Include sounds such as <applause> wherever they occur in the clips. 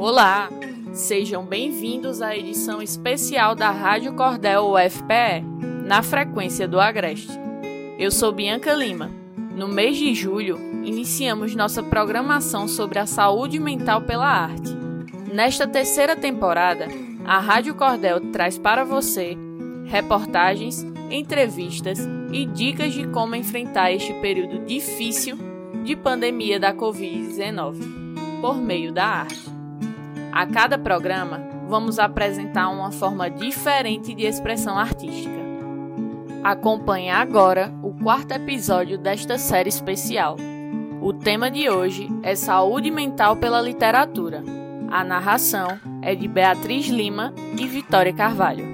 Olá, sejam bem-vindos à edição especial da Rádio Cordel UFPE, na frequência do Agreste. Eu sou Bianca Lima. No mês de julho, iniciamos nossa programação sobre a saúde mental pela arte. Nesta terceira temporada, a Rádio Cordel traz para você reportagens, entrevistas e dicas de como enfrentar este período difícil de pandemia da Covid-19 por meio da arte. A cada programa, vamos apresentar uma forma diferente de expressão artística. Acompanhe agora o quarto episódio desta série especial. O tema de hoje é Saúde Mental pela Literatura. A narração é de Beatriz Lima e Vitória Carvalho.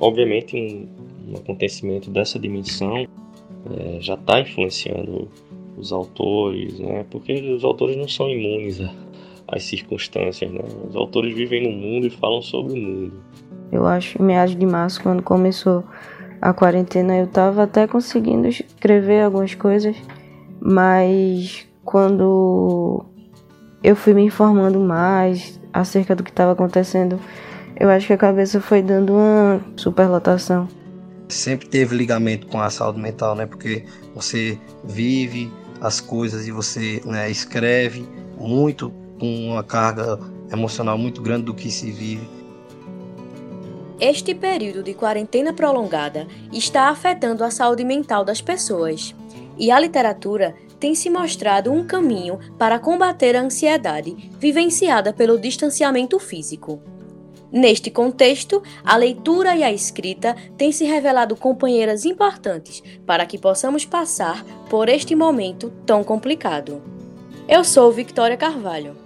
Obviamente, um, acontecimento dessa dimensão é, já está influenciando os autores, né? Porque os autores não são imunes às circunstâncias, né? Os autores vivem no mundo e falam sobre o mundo. Eu acho, meados de março, quando começou a quarentena, eu estava até conseguindo escrever algumas coisas, mas quando eu fui me informando mais acerca do que estava acontecendo, eu acho que a cabeça foi dando uma superlotação. Sempre teve ligamento com a saúde mental, né? Porque você vive as coisas e você né, escreve muito com uma carga emocional muito grande do que se vive. Este período de quarentena prolongada está afetando a saúde mental das pessoas. E a literatura tem se mostrado um caminho para combater a ansiedade vivenciada pelo distanciamento físico. Neste contexto, a leitura e a escrita têm se revelado companheiras importantes para que possamos passar por este momento tão complicado. Eu sou Victoria Carvalho.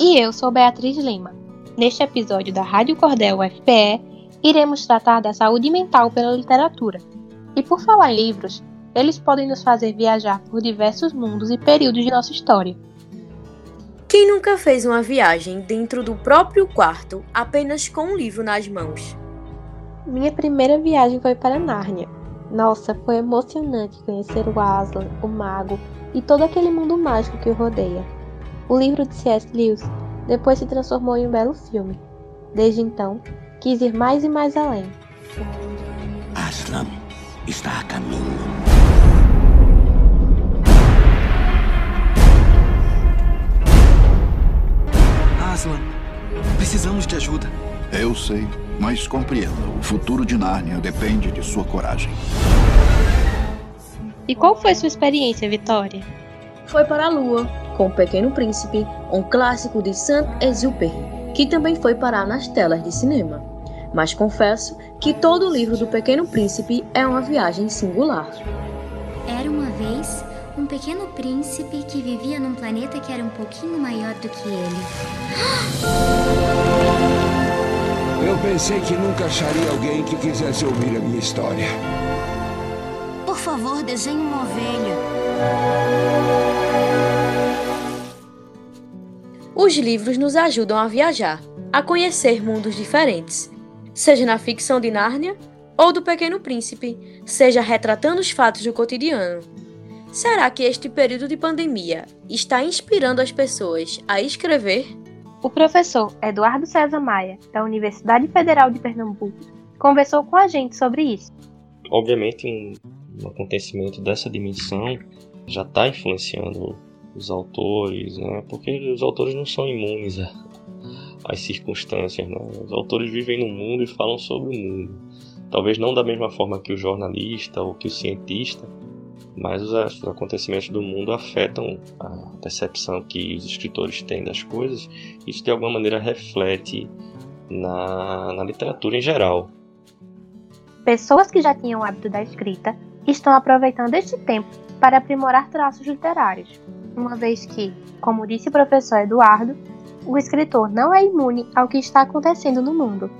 E eu sou Beatriz Lima. Neste episódio da Rádio Cordel UFPE, iremos tratar da saúde mental pela literatura. E por falar em livros, eles podem nos fazer viajar por diversos mundos e períodos de nossa história. Quem nunca fez uma viagem dentro do próprio quarto apenas com um livro nas mãos? Minha primeira viagem foi para Nárnia. Nossa, foi emocionante conhecer o Aslan, o mago e todo aquele mundo mágico que o rodeia. O livro de C.S. Lewis depois se transformou em um belo filme. Desde então, quis ir mais e mais além. Aslan está a caminho. Aslan, precisamos de ajuda. Eu sei, mas compreenda. O futuro de Nárnia depende de sua coragem. E qual foi sua experiência, Vitória? Foi para a Lua, com O Pequeno Príncipe, um clássico de Saint-Exupéry, que também foi parar nas telas de cinema. Mas confesso que todo o livro do Pequeno Príncipe é uma viagem singular. Era uma vez um pequeno príncipe que vivia num planeta que era um pouquinho maior do que ele. Eu pensei que nunca acharia alguém que quisesse ouvir a minha história. Por favor, desenhe uma ovelha. Os livros nos ajudam a viajar, a conhecer mundos diferentes, seja na ficção de Nárnia ou do Pequeno Príncipe, seja retratando os fatos do cotidiano. Será que este período de pandemia está inspirando as pessoas a escrever? O professor Eduardo César Maia, da Universidade Federal de Pernambuco, conversou com a gente sobre isso. Obviamente, um, um acontecimento dessa dimensão já está influenciando os autores, né? porque os autores não são imunes às circunstâncias. Né? Os autores vivem no mundo e falam sobre o mundo. Talvez não da mesma forma que o jornalista ou que o cientista, mas os acontecimentos do mundo afetam a percepção que os escritores têm das coisas. Isso de alguma maneira reflete na, na literatura em geral. Pessoas que já tinham o hábito da escrita estão aproveitando este tempo para aprimorar traços literários, uma vez que, como disse o professor Eduardo, o escritor não é imune ao que está acontecendo no mundo.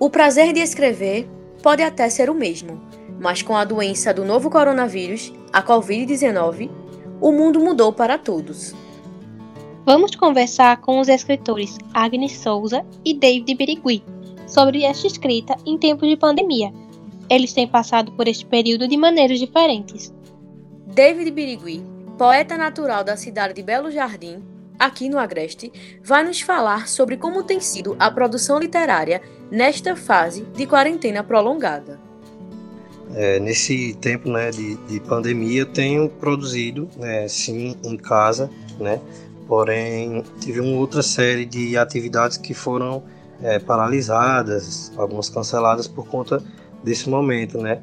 O prazer de escrever pode até ser o mesmo, mas com a doença do novo coronavírus, a Covid-19, o mundo mudou para todos. Vamos conversar com os escritores Agnes Souza e David Birigui sobre esta escrita em tempos de pandemia. Eles têm passado por este período de maneiras diferentes. David Birigui poeta natural da cidade de Belo Jardim, aqui no Agreste, vai nos falar sobre como tem sido a produção literária nesta fase de quarentena prolongada. É, nesse tempo né, de, de pandemia, eu tenho produzido, né, sim, em casa, né, porém tive uma outra série de atividades que foram é, paralisadas, algumas canceladas por conta desse momento, né.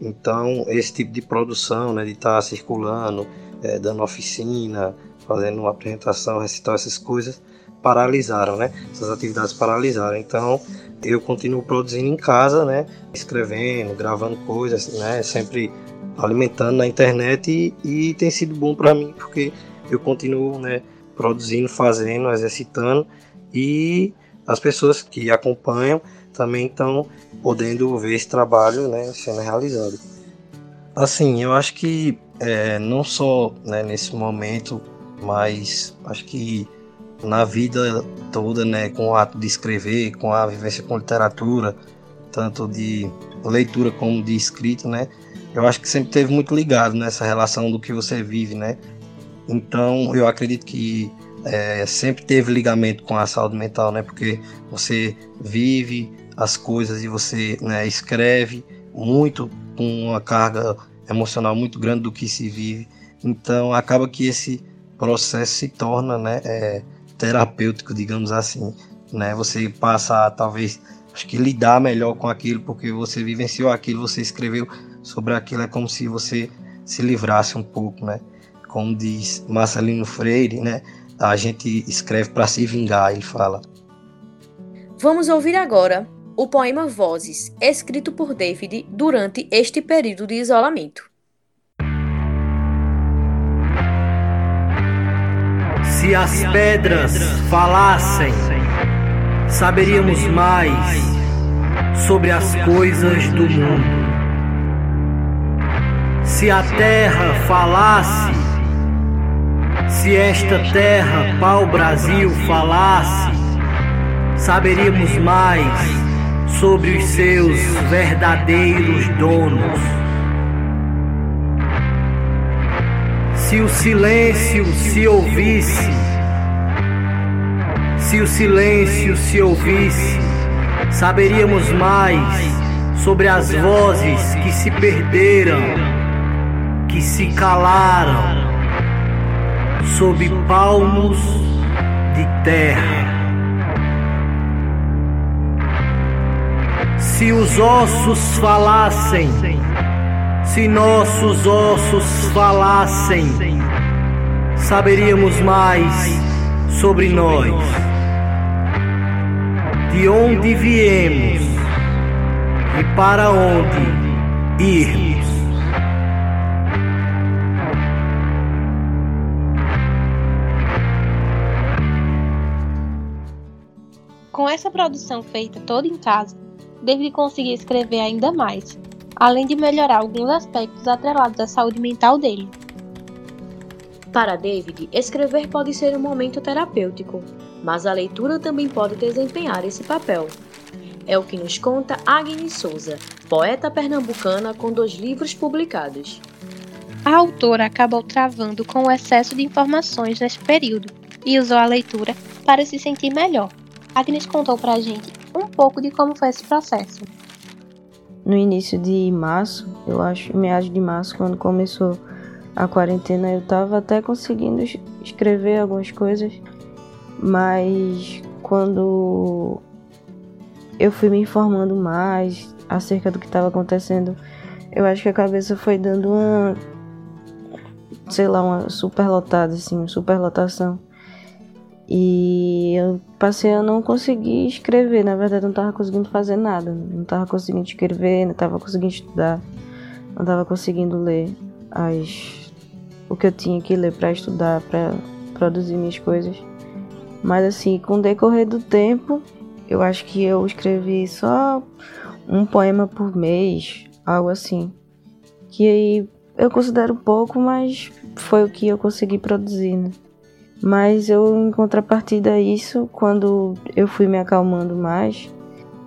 Então, esse tipo de produção, né, de estar tá circulando, é, dando oficina, fazendo uma apresentação, recitar essas coisas, paralisaram, né? Essas atividades paralisaram. Então, eu continuo produzindo em casa, né? Escrevendo, gravando coisas, né? Sempre alimentando na internet e, e tem sido bom para mim porque eu continuo, né? Produzindo, fazendo, exercitando e as pessoas que acompanham também estão podendo ver esse trabalho, né? Sendo realizado. Assim, eu acho que é, não só né, nesse momento, mas acho que na vida toda, né, com o ato de escrever, com a vivência com literatura, tanto de leitura como de escrita, né, eu acho que sempre teve muito ligado nessa relação do que você vive, né. Então, eu acredito que é, sempre teve ligamento com a saúde mental, né, porque você vive as coisas e você né, escreve muito com uma carga emocional muito grande do que se vive. Então, acaba que esse processo se torna, né, é, terapêutico, digamos assim, né? Você passa a, talvez acho que lidar melhor com aquilo porque você vivenciou aquilo, você escreveu sobre aquilo, é como se você se livrasse um pouco, né? Como diz Marcelino Freire, né? A gente escreve para se vingar, ele fala. Vamos ouvir agora o poema Vozes, escrito por David durante este período de isolamento. Se as pedras falassem, saberíamos mais sobre as coisas do mundo. Se a terra falasse, se esta terra, pau-brasil, falasse, saberíamos mais sobre os seus verdadeiros donos. Se o silêncio se ouvisse, se o silêncio se ouvisse, saberíamos mais sobre as vozes que se perderam, que se calaram, sob palmos de terra. Se os ossos falassem, se nossos ossos falassem, saberíamos mais sobre nós, de onde viemos e para onde irmos. Com essa produção feita toda em casa, David conseguir escrever ainda mais, além de melhorar alguns aspectos atrelados à saúde mental dele. Para David, escrever pode ser um momento terapêutico, mas a leitura também pode desempenhar esse papel. É o que nos conta Agnes Souza, poeta pernambucana com dois livros publicados. A autora acabou travando com o excesso de informações neste período e usou a leitura para se sentir melhor. Agnes contou para a gente um pouco de como foi esse processo no início de março, eu acho, meados de março, quando começou a quarentena, eu tava até conseguindo escrever algumas coisas, mas quando eu fui me informando mais acerca do que estava acontecendo, eu acho que a cabeça foi dando uma, sei lá, uma superlotada, assim, uma superlotação. E eu passei a não conseguir escrever, na verdade não estava conseguindo fazer nada, não estava conseguindo escrever, não estava conseguindo estudar, não estava conseguindo ler as o que eu tinha que ler para estudar, para produzir minhas coisas. Mas assim, com o decorrer do tempo, eu acho que eu escrevi só um poema por mês, algo assim. Que aí eu considero pouco, mas foi o que eu consegui produzir, né? Mas eu, em contrapartida a isso, quando eu fui me acalmando mais,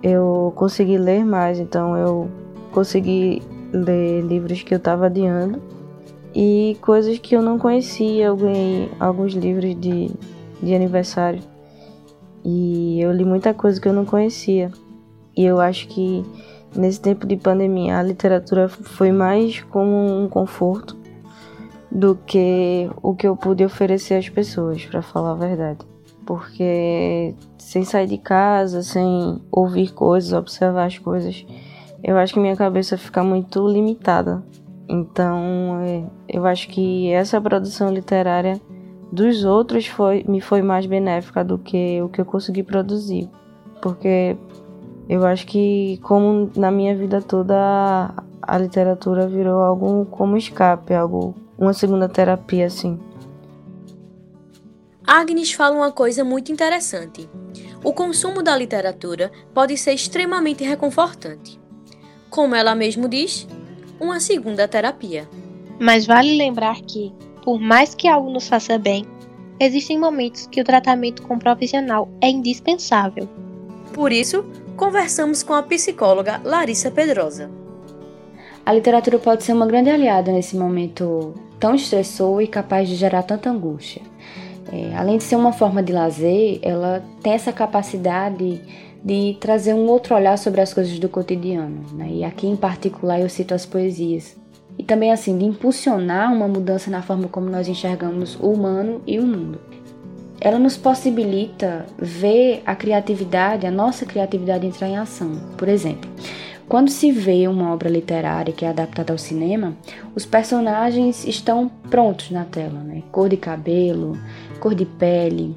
eu consegui ler mais. Então eu consegui ler livros que eu estava adiando e coisas que eu não conhecia. Eu ganhei alguns livros de, de aniversário e eu li muita coisa que eu não conhecia. E eu acho que nesse tempo de pandemia a literatura foi mais como um conforto do que o que eu pude oferecer às pessoas, para falar a verdade. Porque sem sair de casa, sem ouvir coisas, observar as coisas, eu acho que minha cabeça fica muito limitada. Então, é, eu acho que essa produção literária dos outros foi, me foi mais benéfica do que o que eu consegui produzir. Porque eu acho que, como na minha vida toda, a, a literatura virou algo como escape, algo, uma segunda terapia, assim. Agnes fala uma coisa muito interessante. O consumo da literatura pode ser extremamente reconfortante. Como ela mesmo diz, uma segunda terapia. Mas vale lembrar que, por mais que algo nos faça bem, existem momentos que o tratamento com profissional é indispensável. Por isso, conversamos com a psicóloga Larissa Pedrosa. A literatura pode ser uma grande aliada nesse momento tão estressor e capaz de gerar tanta angústia. É, além de ser uma forma de lazer, ela tem essa capacidade de trazer um outro olhar sobre as coisas do cotidiano. Né? E aqui em particular eu cito as poesias. E também assim, de impulsionar uma mudança na forma como nós enxergamos o humano e o mundo. Ela nos possibilita ver a criatividade, a nossa criatividade entrar em ação. Por exemplo, quando se vê uma obra literária que é adaptada ao cinema, os personagens estão prontos na tela, né? Cor de cabelo, cor de pele,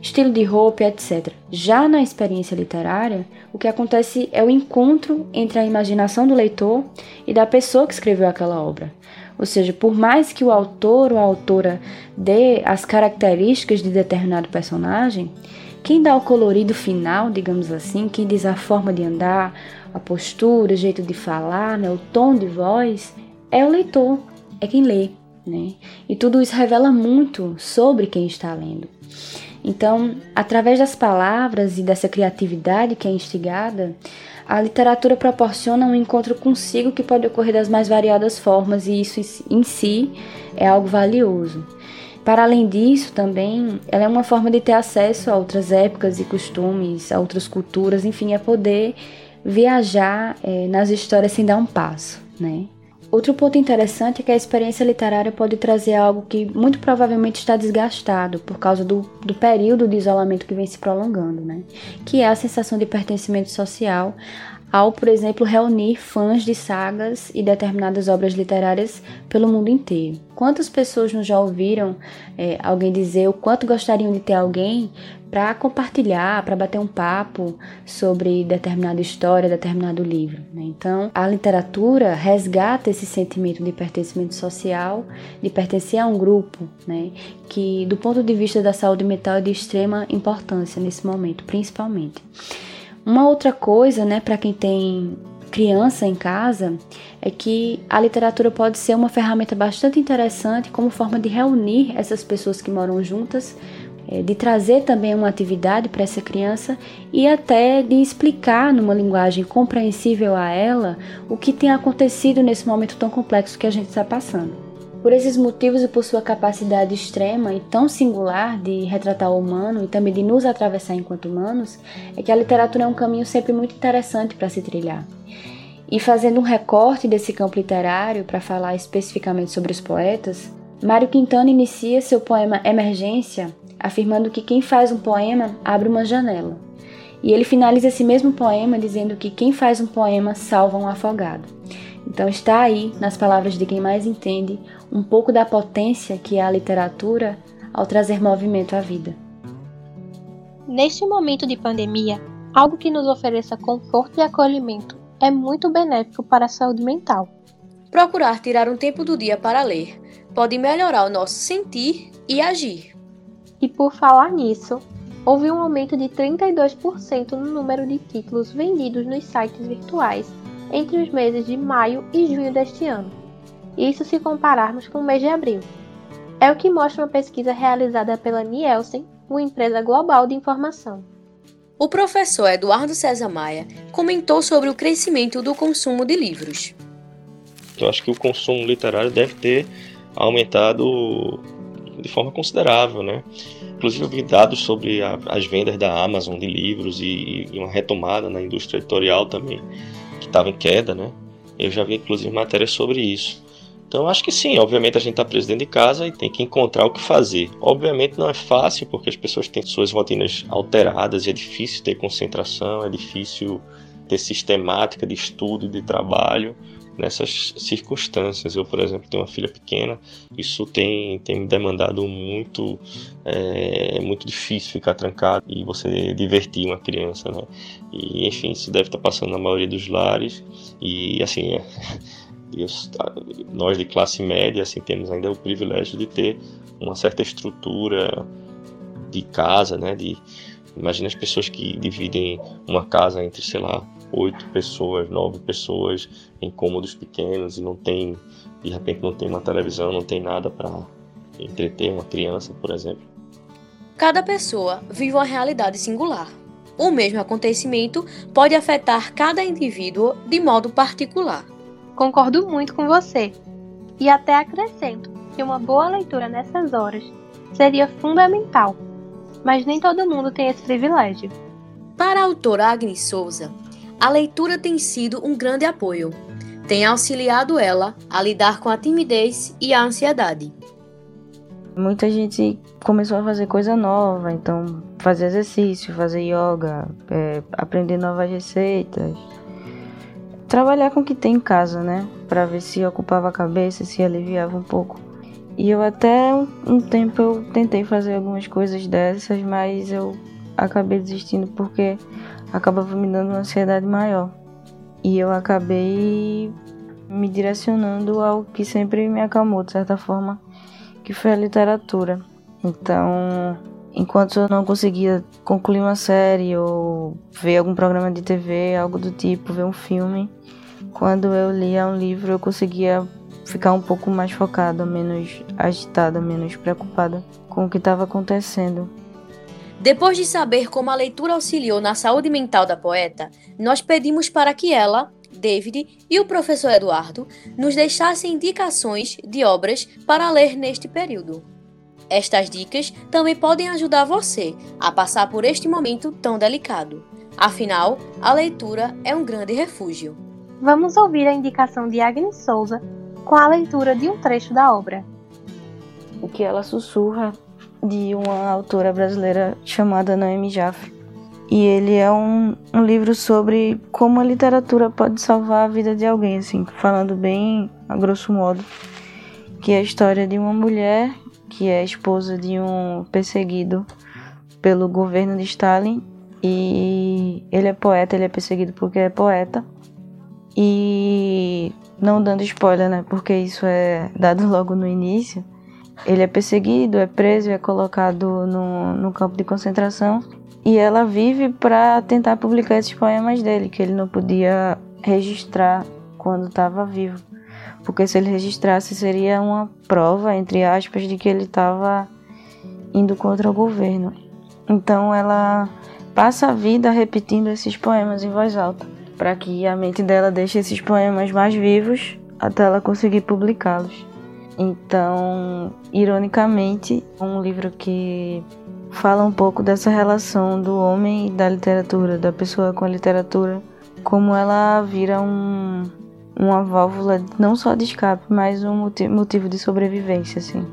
estilo de roupa, etc. Já na experiência literária, o que acontece é o encontro entre a imaginação do leitor e da pessoa que escreveu aquela obra. Ou seja, por mais que o autor ou a autora dê as características de determinado personagem, quem dá o colorido final, digamos assim, quem diz a forma de andar, a postura, o jeito de falar, né, o tom de voz, é o leitor, é quem lê. Né? E tudo isso revela muito sobre quem está lendo. Então, através das palavras e dessa criatividade que é instigada, a literatura proporciona um encontro consigo que pode ocorrer das mais variadas formas e isso em si é algo valioso. Para além disso, também, ela é uma forma de ter acesso a outras épocas e costumes, a outras culturas, enfim, é poder viajar é, nas histórias sem dar um passo, né? Outro ponto interessante é que a experiência literária pode trazer algo que muito provavelmente está desgastado por causa do, do período de isolamento que vem se prolongando, né? que é a sensação de pertencimento social ao, por exemplo, reunir fãs de sagas e determinadas obras literárias pelo mundo inteiro. Quantas pessoas não já ouviram é, alguém dizer o quanto gostariam de ter alguém para compartilhar, para bater um papo sobre determinada história, determinado livro? Né? Então, a literatura resgata esse sentimento de pertencimento social, de pertencer a um grupo, né? que, do ponto de vista da saúde mental, é de extrema importância nesse momento, principalmente. Uma outra coisa, né, para quem tem criança em casa, é que a literatura pode ser uma ferramenta bastante interessante como forma de reunir essas pessoas que moram juntas, é, de trazer também uma atividade para essa criança e até de explicar numa linguagem compreensível a ela o que tem acontecido nesse momento tão complexo que a gente está passando. Por esses motivos e por sua capacidade extrema e tão singular de retratar o humano e também de nos atravessar enquanto humanos, é que a literatura é um caminho sempre muito interessante para se trilhar. E fazendo um recorte desse campo literário para falar especificamente sobre os poetas, Mário Quintana inicia seu poema Emergência afirmando que quem faz um poema abre uma janela. E ele finaliza esse mesmo poema dizendo que quem faz um poema salva um afogado. Então está aí, nas palavras de quem mais entende, um pouco da potência que é a literatura ao trazer movimento à vida. Neste momento de pandemia, algo que nos ofereça conforto e acolhimento é muito benéfico para a saúde mental. Procurar tirar um tempo do dia para ler pode melhorar o nosso sentir e agir. E por falar nisso, houve um aumento de 32% no número de títulos vendidos nos sites virtuais entre os meses de maio e junho deste ano. Isso se compararmos com o mês de abril. É o que mostra uma pesquisa realizada pela Nielsen, uma empresa global de informação. O professor Eduardo César Maia comentou sobre o crescimento do consumo de livros. Eu acho que o consumo literário deve ter aumentado de forma considerável, né? Inclusive eu vi dados sobre a, as vendas da Amazon de livros e, e uma retomada na indústria editorial também, estava em queda, né? Eu já vi inclusive matérias sobre isso. Então acho que sim, obviamente a gente está preso dentro de casa e tem que encontrar o que fazer. Obviamente não é fácil porque as pessoas têm suas rotinas alteradas e é difícil ter concentração, é difícil ter sistemática de estudo de trabalho nessas circunstâncias. Eu, por exemplo, tenho uma filha pequena, isso tem, tem me demandado muito, é, muito difícil ficar trancado e você divertir uma criança, né? E, enfim, isso deve estar passando na maioria dos lares e, assim, é, <laughs> nós de classe média, assim, temos ainda o privilégio de ter uma certa estrutura de casa, né? De, imagina as pessoas que dividem uma casa entre, sei lá, oito pessoas, nove pessoas em cômodos pequenos e não tem, de repente não tem uma televisão, não tem nada para entreter uma criança, por exemplo. Cada pessoa vive uma realidade singular. O mesmo acontecimento pode afetar cada indivíduo de modo particular. Concordo muito com você. E até acrescento que uma boa leitura nessas horas seria fundamental, mas nem todo mundo tem esse privilégio. Para a autora Agnes Souza, a leitura tem sido um grande apoio. Tem auxiliado ela a lidar com a timidez e a ansiedade. Muita gente começou a fazer coisa nova, então fazer exercício, fazer yoga, é, aprender novas receitas, trabalhar com o que tem em casa, né? Para ver se ocupava a cabeça, se aliviava um pouco. E eu até um, tempo eu tentei fazer algumas coisas dessas, mas eu acabei desistindo porque acabava me dando uma ansiedade maior. E eu acabei me direcionando ao que sempre me acalmou, de certa forma, que foi a literatura. Então, enquanto eu não conseguia concluir uma série ou ver algum programa de TV, algo do tipo, ver um filme, quando eu lia um livro eu conseguia ficar um pouco mais focada, menos agitada, menos preocupada com o que estava acontecendo. Depois de saber como a leitura auxiliou na saúde mental da poeta, nós pedimos para que ela, David e o professor Eduardo nos deixassem indicações de obras para ler neste período. Estas dicas também podem ajudar você a passar por este momento tão delicado. Afinal, a leitura é um grande refúgio. Vamos ouvir a indicação de Agnes Souza com a leitura de um trecho da obra. O que ela sussurra de uma autora brasileira chamada Noemi Jaffe. E ele é um, um livro sobre como a literatura pode salvar a vida de alguém, assim, falando bem a grosso modo. Que é a história de uma mulher que é esposa de um perseguido pelo governo de Stalin. E ele é poeta, ele é perseguido porque é poeta. E não dando spoiler, né? Porque isso é dado <laughs> logo no início ele é perseguido, é preso, é colocado no, no campo de concentração e ela vive para tentar publicar esses poemas dele, que ele não podia registrar quando estava vivo. Porque se ele registrasse seria uma prova, entre aspas, de que ele estava indo contra o governo. Então ela passa a vida repetindo esses poemas em voz alta, para que a mente dela deixe esses poemas mais vivos até ela conseguir publicá-los. Então, ironicamente, é um livro que fala um pouco dessa relação do homem e da literatura, da pessoa com a literatura, como ela vira um, uma válvula não só de escape, mas um motivo de sobrevivência, assim.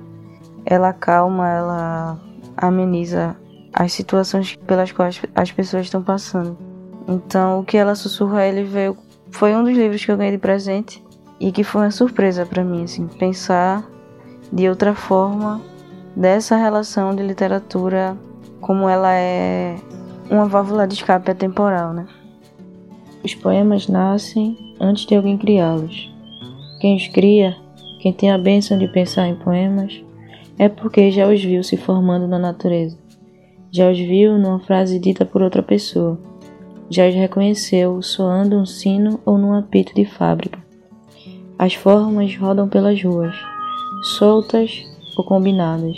Ela acalma, ela ameniza as situações pelas quais as pessoas estão passando. Então, o que ela sussurra, ele veio, foi um dos livros que eu ganhei de presente e que foi uma surpresa para mim, assim, pensar de outra forma dessa relação de literatura como ela é uma válvula de escape atemporal, né? Os poemas nascem antes de alguém criá-los. Quem os cria, quem tem a bênção de pensar em poemas, é porque já os viu se formando na natureza. Já os viu numa frase dita por outra pessoa. Já os reconheceu soando um sino ou num apito de fábrica. As formas rodam pelas ruas, soltas ou combinadas,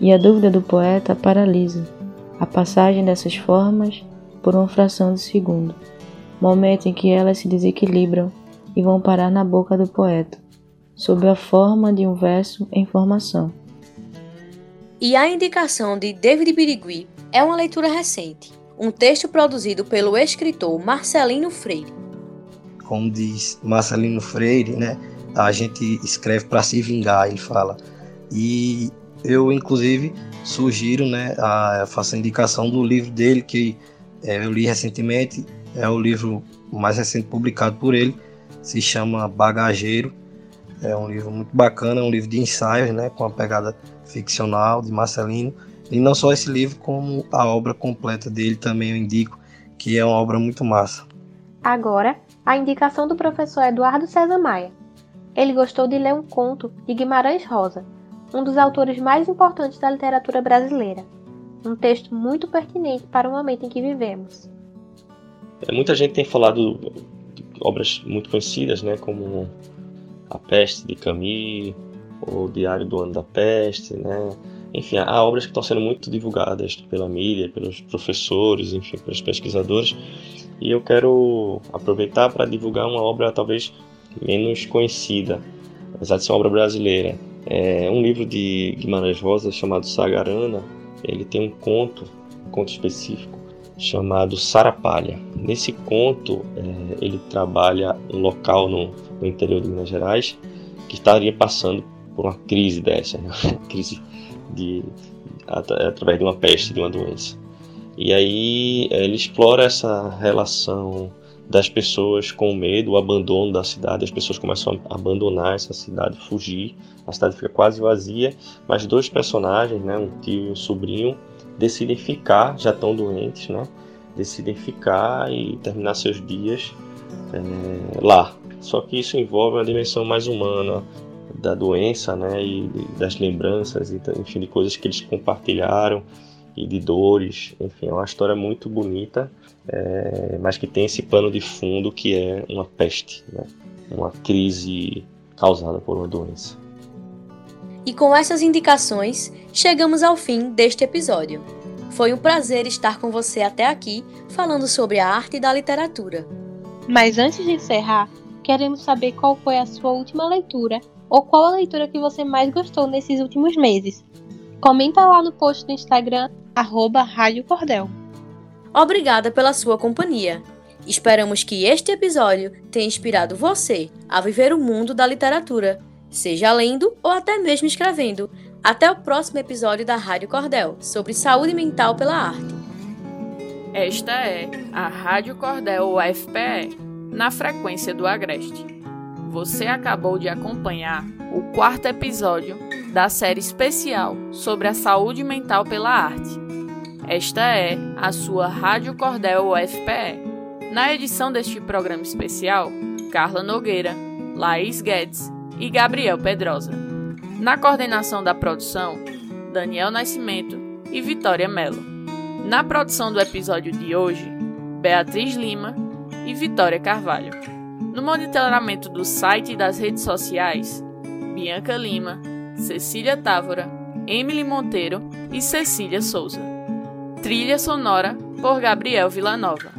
e a dúvida do poeta paralisa a passagem dessas formas por uma fração de segundo, momento em que elas se desequilibram e vão parar na boca do poeta, sob a forma de um verso em formação. E a indicação de David Birigui é uma leitura recente, um texto produzido pelo escritor Marcelino Freire. Como diz Marcelino Freire, né, a gente escreve para se vingar, ele fala. E eu, inclusive, sugiro, né, a, faço a indicação do livro dele que é, eu li recentemente, é o livro mais recente publicado por ele, se chama Bagageiro. É um livro muito bacana, é um livro de ensaios, né, com a pegada ficcional de Marcelino. E não só esse livro, como a obra completa dele também eu indico, que é uma obra muito massa. Agora, a indicação do professor Eduardo César Maia. Ele gostou de ler um conto de Guimarães Rosa, um dos autores mais importantes da literatura brasileira. Um texto muito pertinente para o momento em que vivemos. É, muita gente tem falado de obras muito conhecidas, né, como A Peste de Camus, ou Diário do Ano da Peste, né? Enfim, há obras que estão sendo muito divulgadas pela mídia, pelos professores, enfim, pelos pesquisadores. E eu quero aproveitar para divulgar uma obra talvez menos conhecida, apesar de ser uma obra brasileira. É um livro de Guimarães Rosa chamado Sagarana. Ele tem um conto, um conto específico chamado Sarapalha. Nesse conto, é, ele trabalha um local no, no interior de Minas Gerais que estaria passando por uma crise dessa, né? <laughs> crise de, através de uma peste, de uma doença. E aí ele explora essa relação das pessoas com medo, o abandono da cidade, as pessoas começam a abandonar essa cidade, fugir, a cidade fica quase vazia, mas dois personagens, né, um tio e um sobrinho, decidem ficar, já estão doentes, né, decidem ficar e terminar seus dias é, lá. Só que isso envolve uma dimensão mais humana, da doença, né, e das lembranças, e, enfim, de coisas que eles compartilharam e de dores, enfim, é uma história muito bonita, é, mas que tem esse pano de fundo que é uma peste, né, uma crise causada por uma doença. E com essas indicações, chegamos ao fim deste episódio. Foi um prazer estar com você até aqui, falando sobre a arte da literatura. Mas antes de encerrar, queremos saber qual foi a sua última leitura ou qual a leitura que você mais gostou nesses últimos meses. Comenta lá no post do Instagram, arroba Rádio Cordel. Obrigada pela sua companhia. Esperamos que este episódio tenha inspirado você a viver o mundo da literatura, seja lendo ou até mesmo escrevendo. Até o próximo episódio da Rádio Cordel sobre saúde mental pela arte. Esta é a Rádio Cordel UFPE, na frequência do Agreste. Você acabou de acompanhar o quarto episódio da série especial sobre a saúde mental pela arte. Esta é a sua Rádio Cordel UFPE. Na edição deste programa especial, Carla Nogueira, Laís Guedes e Gabriel Pedrosa. Na coordenação da produção, Daniel Nascimento e Vitória Mello. Na produção do episódio de hoje, Beatriz Lima e Vitória Carvalho. No monitoramento do site e das redes sociais, Bianca Lima, Cecília Távora, Emily Monteiro e Cecília Souza. Trilha sonora por Gabriel Villanova.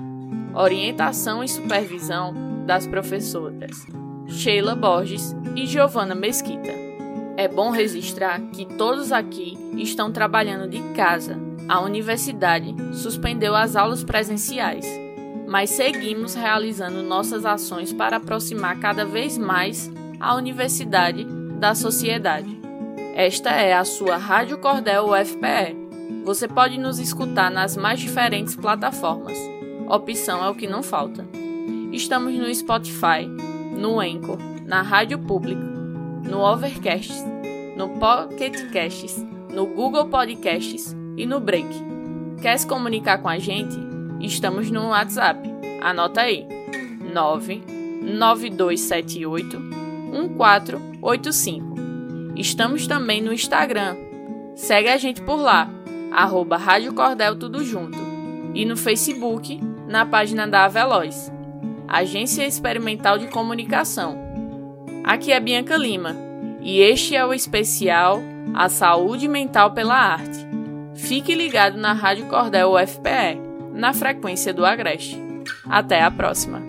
Orientação e supervisão das professoras Sheila Borges e Giovana Mesquita. É bom registrar que todos aqui estão trabalhando de casa. A universidade suspendeu as aulas presenciais mas seguimos realizando nossas ações para aproximar cada vez mais a universidade da sociedade. Esta é a sua Rádio Cordel UFPE. Você pode nos escutar nas mais diferentes plataformas. Opção é o que não falta. Estamos no Spotify, no Anchor, na Rádio Pública, no Overcast, no Pocket Casts, no Google Podcasts e no Break. Quer se comunicar com a gente? Estamos no WhatsApp. Anota aí: 99278 1485. Estamos também no Instagram. Segue a gente por lá, arroba Rádio Cordel Tudo Junto. E no Facebook, na página da Aveloz, Agência Experimental de Comunicação. Aqui é Bianca Lima e este é o especial A Saúde Mental pela Arte. Fique ligado na Rádio Cordel UFPE na frequência do Agreste. Até a próxima!